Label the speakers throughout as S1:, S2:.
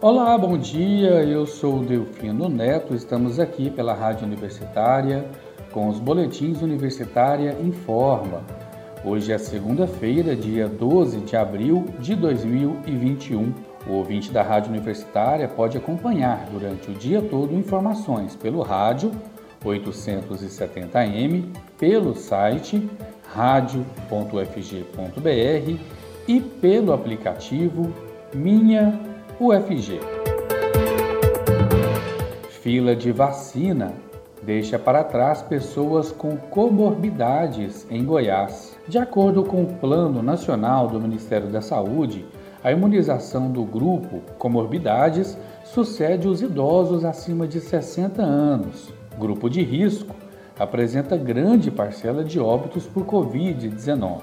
S1: Olá, bom dia. Eu sou Delfino Neto. Estamos aqui pela Rádio Universitária com os boletins Universitária Informa. Hoje é segunda-feira, dia 12 de abril de 2021. O ouvinte da Rádio Universitária pode acompanhar durante o dia todo informações pelo rádio 870m, pelo site radio.ufg.br e pelo aplicativo Minha UFG. Fila de vacina deixa para trás pessoas com comorbidades em Goiás. De acordo com o Plano Nacional do Ministério da Saúde, a imunização do grupo comorbidades sucede os idosos acima de 60 anos. Grupo de risco apresenta grande parcela de óbitos por Covid-19.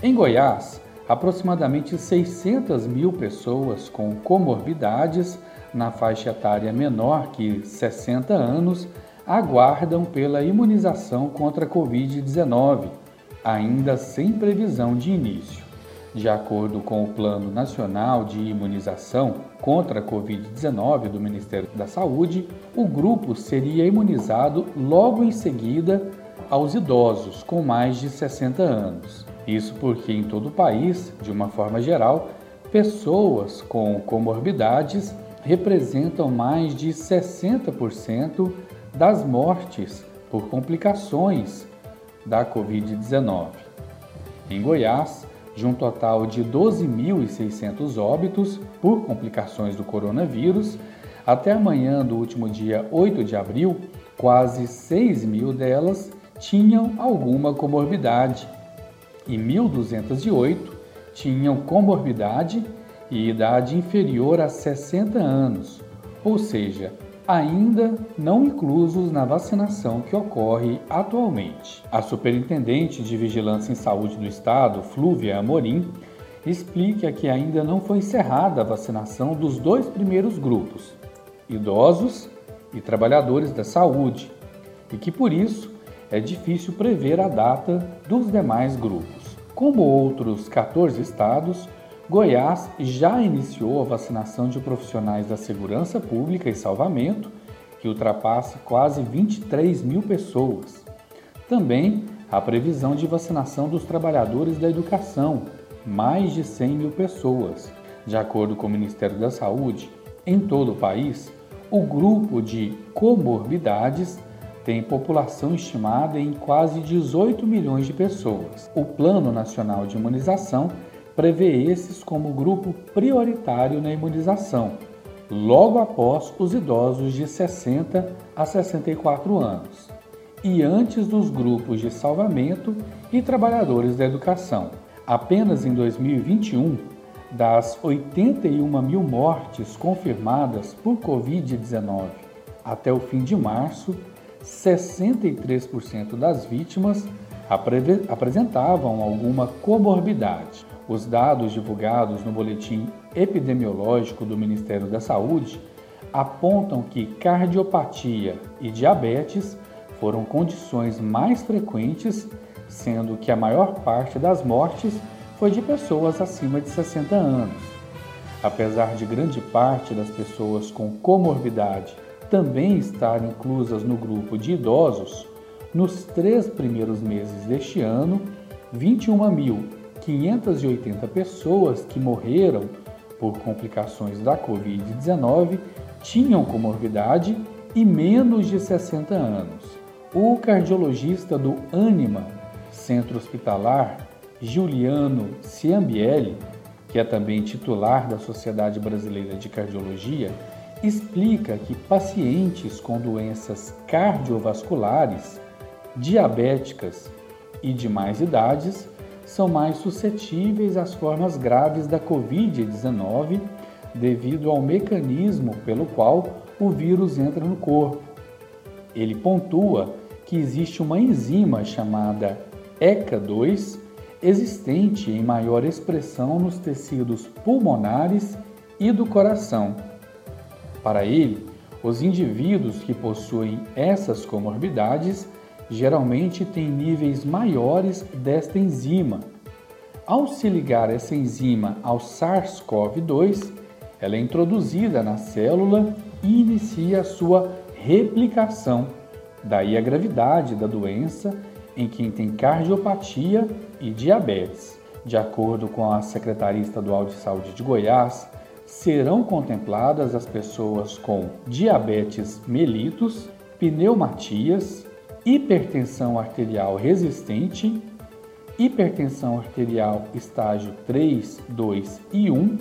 S1: Em Goiás, aproximadamente 600 mil pessoas com comorbidades na faixa etária menor que 60 anos aguardam pela imunização contra a Covid-19, ainda sem previsão de início. De acordo com o Plano Nacional de Imunização contra a Covid-19 do Ministério da Saúde, o grupo seria imunizado logo em seguida aos idosos com mais de 60 anos. Isso porque em todo o país, de uma forma geral, pessoas com comorbidades representam mais de 60% das mortes por complicações da Covid-19. Em Goiás, de um total de 12.600 óbitos por complicações do coronavírus, até amanhã do último dia 8 de abril, quase 6 mil delas tinham alguma comorbidade e 1.208 tinham comorbidade e idade inferior a 60 anos, ou seja, ainda não inclusos na vacinação que ocorre atualmente. A Superintendente de Vigilância em Saúde do Estado, Flúvia Amorim, explica que ainda não foi encerrada a vacinação dos dois primeiros grupos, idosos e trabalhadores da saúde, e que por isso é difícil prever a data dos demais grupos. Como outros 14 estados, Goiás já iniciou a vacinação de profissionais da segurança pública e salvamento, que ultrapassa quase 23 mil pessoas. Também a previsão de vacinação dos trabalhadores da educação, mais de 100 mil pessoas. De acordo com o Ministério da Saúde, em todo o país, o grupo de comorbidades tem população estimada em quase 18 milhões de pessoas. O Plano Nacional de Imunização prevê esses como grupo prioritário na imunização, logo após os idosos de 60 a 64 anos e antes dos grupos de salvamento e trabalhadores da educação. Apenas em 2021, das 81 mil mortes confirmadas por Covid-19 até o fim de março, 63% das vítimas apresentavam alguma comorbidade. Os dados divulgados no boletim epidemiológico do Ministério da Saúde apontam que cardiopatia e diabetes foram condições mais frequentes, sendo que a maior parte das mortes foi de pessoas acima de 60 anos. Apesar de grande parte das pessoas com comorbidade também estar inclusas no grupo de idosos, nos três primeiros meses deste ano, 21.580 pessoas que morreram por complicações da Covid-19 tinham comorbidade e menos de 60 anos. O cardiologista do Anima, Centro Hospitalar, Giuliano Ciambielli, que é também titular da Sociedade Brasileira de Cardiologia, explica que pacientes com doenças cardiovasculares, diabéticas e de mais idades são mais suscetíveis às formas graves da Covid-19 devido ao mecanismo pelo qual o vírus entra no corpo. Ele pontua que existe uma enzima chamada ECA2 existente em maior expressão nos tecidos pulmonares e do coração para ele, os indivíduos que possuem essas comorbidades geralmente têm níveis maiores desta enzima. Ao se ligar essa enzima ao SARS-CoV-2, ela é introduzida na célula e inicia a sua replicação. Daí a gravidade da doença em quem tem cardiopatia e diabetes. De acordo com a Secretaria Estadual de Saúde de Goiás, serão contempladas as pessoas com diabetes mellitus, pneumatias, hipertensão arterial resistente, hipertensão arterial estágio 3, 2 e 1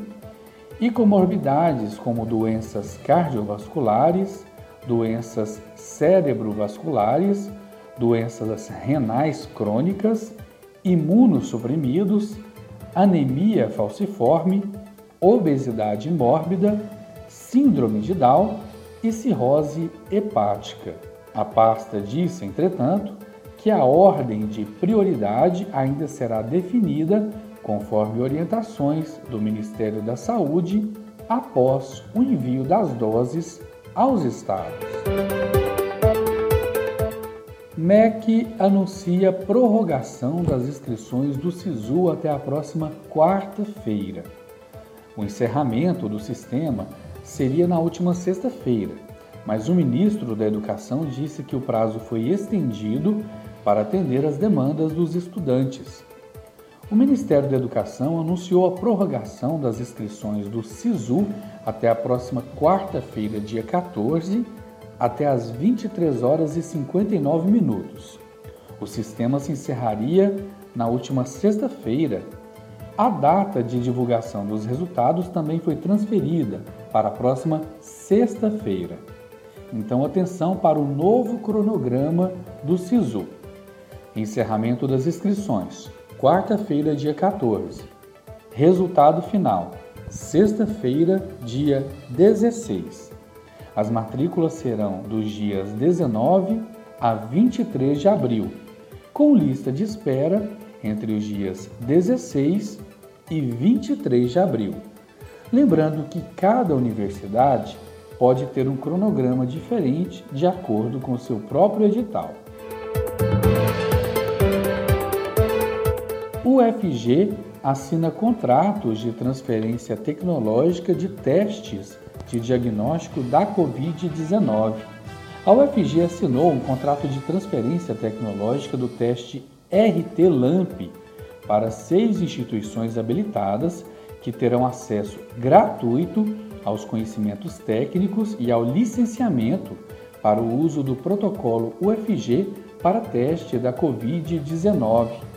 S1: e comorbidades como doenças cardiovasculares, doenças cerebrovasculares, doenças renais crônicas, imunossuprimidos, anemia falciforme, obesidade mórbida, síndrome de Down e cirrose hepática. A pasta diz, entretanto, que a ordem de prioridade ainda será definida conforme orientações do Ministério da Saúde após o envio das doses aos estados. MEC anuncia prorrogação das inscrições do SISU até a próxima quarta-feira. O encerramento do sistema seria na última sexta-feira, mas o ministro da Educação disse que o prazo foi estendido para atender às demandas dos estudantes. O Ministério da Educação anunciou a prorrogação das inscrições do SISU até a próxima quarta-feira, dia 14, até às 23 horas e 59 minutos. O sistema se encerraria na última sexta-feira. A data de divulgação dos resultados também foi transferida para a próxima sexta-feira. Então, atenção para o novo cronograma do SISU. Encerramento das inscrições quarta-feira, dia 14. Resultado final, sexta-feira, dia 16. As matrículas serão dos dias 19 a 23 de abril, com lista de espera entre os dias 16 e 23 de abril. Lembrando que cada universidade pode ter um cronograma diferente de acordo com seu próprio edital. O assina contratos de transferência tecnológica de testes de diagnóstico da Covid-19. A UFG assinou um contrato de transferência tecnológica do teste RT-LAMP para seis instituições habilitadas que terão acesso gratuito aos conhecimentos técnicos e ao licenciamento para o uso do protocolo UFG para teste da Covid-19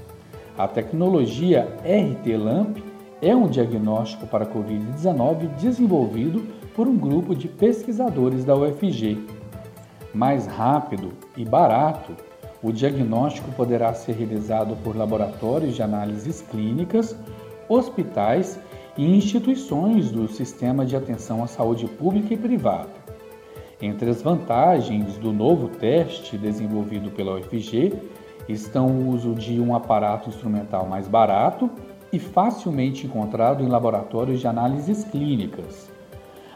S1: a tecnologia RT-LAMP é um diagnóstico para Covid-19 desenvolvido por um grupo de pesquisadores da UFG. Mais rápido e barato, o diagnóstico poderá ser realizado por laboratórios de análises clínicas, hospitais e instituições do sistema de atenção à saúde pública e privada. Entre as vantagens do novo teste desenvolvido pela UFG estão o uso de um aparato instrumental mais barato e facilmente encontrado em laboratórios de análises clínicas,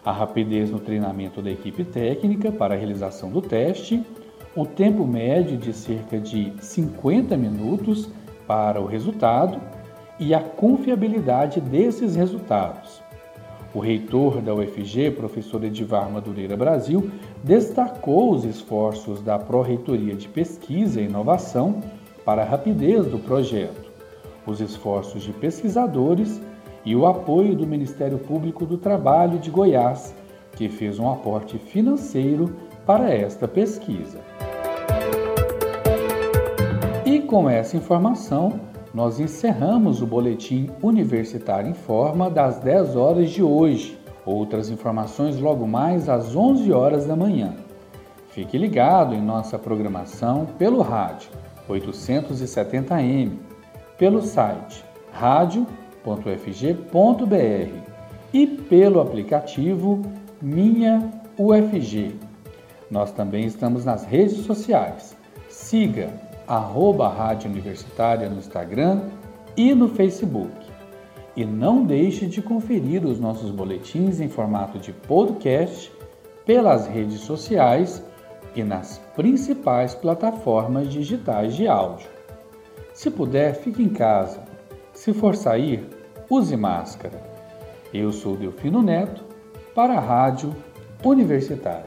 S1: a rapidez no treinamento da equipe técnica para a realização do teste, o tempo médio de cerca de 50 minutos para o resultado e a confiabilidade desses resultados. O reitor da UFG, professor Edivar Madureira Brasil, destacou os esforços da Pró-Reitoria de Pesquisa e Inovação para a rapidez do projeto, os esforços de pesquisadores e o apoio do Ministério Público do Trabalho de Goiás, que fez um aporte financeiro para esta pesquisa. Com essa informação, nós encerramos o boletim Universitário em Forma das 10 horas de hoje. Outras informações logo mais às 11 horas da manhã. Fique ligado em nossa programação pelo rádio 870m, pelo site radio.ufg.br e pelo aplicativo Minha UFG. Nós também estamos nas redes sociais. Siga arroba Rádio Universitária no Instagram e no Facebook. E não deixe de conferir os nossos boletins em formato de podcast pelas redes sociais e nas principais plataformas digitais de áudio. Se puder, fique em casa. Se for sair, use máscara. Eu sou Delfino Neto para a Rádio Universitária.